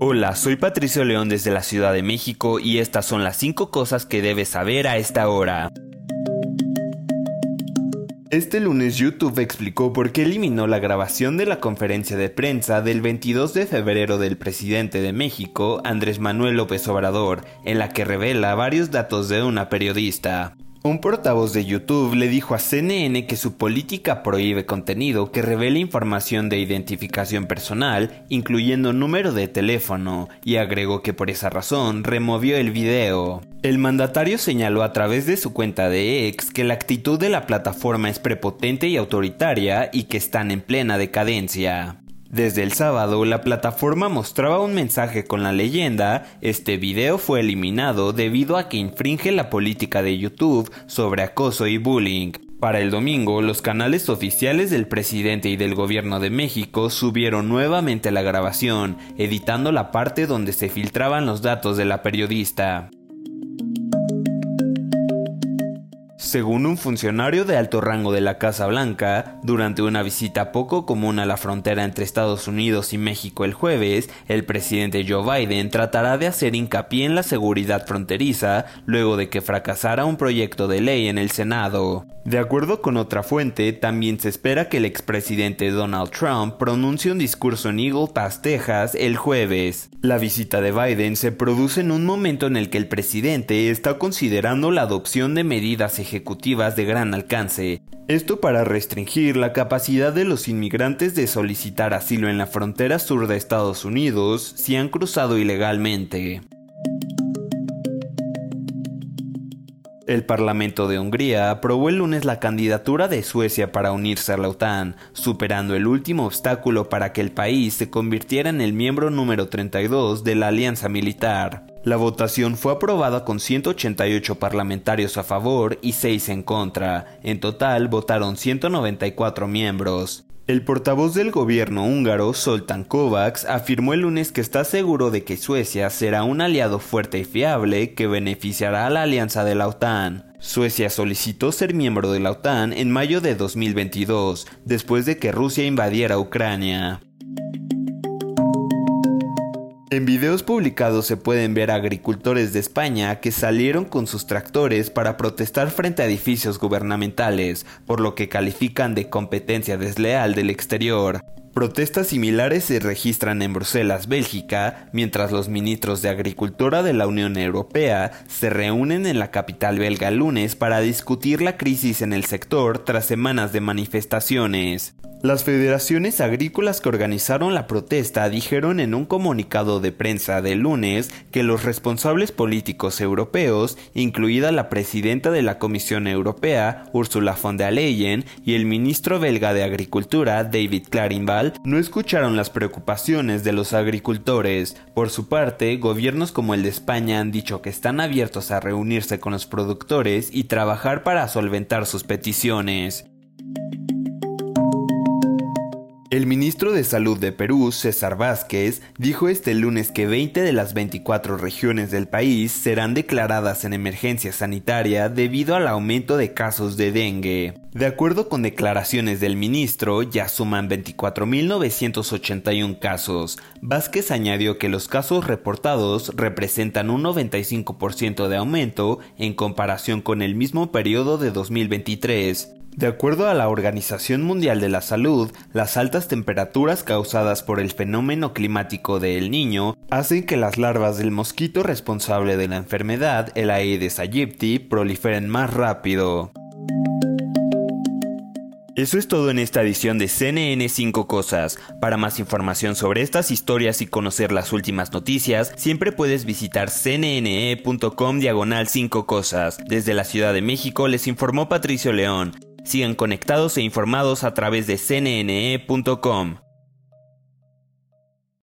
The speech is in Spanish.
Hola, soy Patricio León desde la Ciudad de México y estas son las 5 cosas que debes saber a esta hora. Este lunes YouTube explicó por qué eliminó la grabación de la conferencia de prensa del 22 de febrero del presidente de México, Andrés Manuel López Obrador, en la que revela varios datos de una periodista. Un portavoz de YouTube le dijo a CNN que su política prohíbe contenido que revele información de identificación personal, incluyendo número de teléfono, y agregó que por esa razón removió el video. El mandatario señaló a través de su cuenta de ex que la actitud de la plataforma es prepotente y autoritaria y que están en plena decadencia. Desde el sábado, la plataforma mostraba un mensaje con la leyenda, este video fue eliminado debido a que infringe la política de YouTube sobre acoso y bullying. Para el domingo, los canales oficiales del presidente y del gobierno de México subieron nuevamente la grabación, editando la parte donde se filtraban los datos de la periodista. Según un funcionario de alto rango de la Casa Blanca, durante una visita poco común a la frontera entre Estados Unidos y México el jueves, el presidente Joe Biden tratará de hacer hincapié en la seguridad fronteriza luego de que fracasara un proyecto de ley en el Senado. De acuerdo con otra fuente, también se espera que el expresidente Donald Trump pronuncie un discurso en Eagle Pass, Texas, el jueves. La visita de Biden se produce en un momento en el que el presidente está considerando la adopción de medidas ejecutivas de gran alcance, esto para restringir la capacidad de los inmigrantes de solicitar asilo en la frontera sur de Estados Unidos si han cruzado ilegalmente. El Parlamento de Hungría aprobó el lunes la candidatura de Suecia para unirse a la OTAN, superando el último obstáculo para que el país se convirtiera en el miembro número 32 de la alianza militar. La votación fue aprobada con 188 parlamentarios a favor y 6 en contra. En total votaron 194 miembros. El portavoz del gobierno húngaro, Soltan Kovacs, afirmó el lunes que está seguro de que Suecia será un aliado fuerte y fiable que beneficiará a la alianza de la OTAN. Suecia solicitó ser miembro de la OTAN en mayo de 2022, después de que Rusia invadiera Ucrania. En videos publicados se pueden ver agricultores de España que salieron con sus tractores para protestar frente a edificios gubernamentales, por lo que califican de competencia desleal del exterior. Protestas similares se registran en Bruselas, Bélgica, mientras los ministros de Agricultura de la Unión Europea se reúnen en la capital belga el lunes para discutir la crisis en el sector tras semanas de manifestaciones. Las federaciones agrícolas que organizaron la protesta dijeron en un comunicado de prensa del lunes que los responsables políticos europeos, incluida la presidenta de la Comisión Europea, Ursula von der Leyen, y el ministro belga de Agricultura, David Clarinval, no escucharon las preocupaciones de los agricultores. Por su parte, gobiernos como el de España han dicho que están abiertos a reunirse con los productores y trabajar para solventar sus peticiones. El ministro de Salud de Perú, César Vázquez, dijo este lunes que 20 de las 24 regiones del país serán declaradas en emergencia sanitaria debido al aumento de casos de dengue. De acuerdo con declaraciones del ministro, ya suman 24.981 casos. Vázquez añadió que los casos reportados representan un 95% de aumento en comparación con el mismo periodo de 2023. De acuerdo a la Organización Mundial de la Salud, las altas temperaturas causadas por el fenómeno climático de El Niño hacen que las larvas del mosquito responsable de la enfermedad, el Aedes aegypti, proliferen más rápido. Eso es todo en esta edición de CNN 5 Cosas. Para más información sobre estas historias y conocer las últimas noticias, siempre puedes visitar cnne.com diagonal 5 Cosas. Desde la Ciudad de México les informó Patricio León. Sigan conectados e informados a través de cnne.com.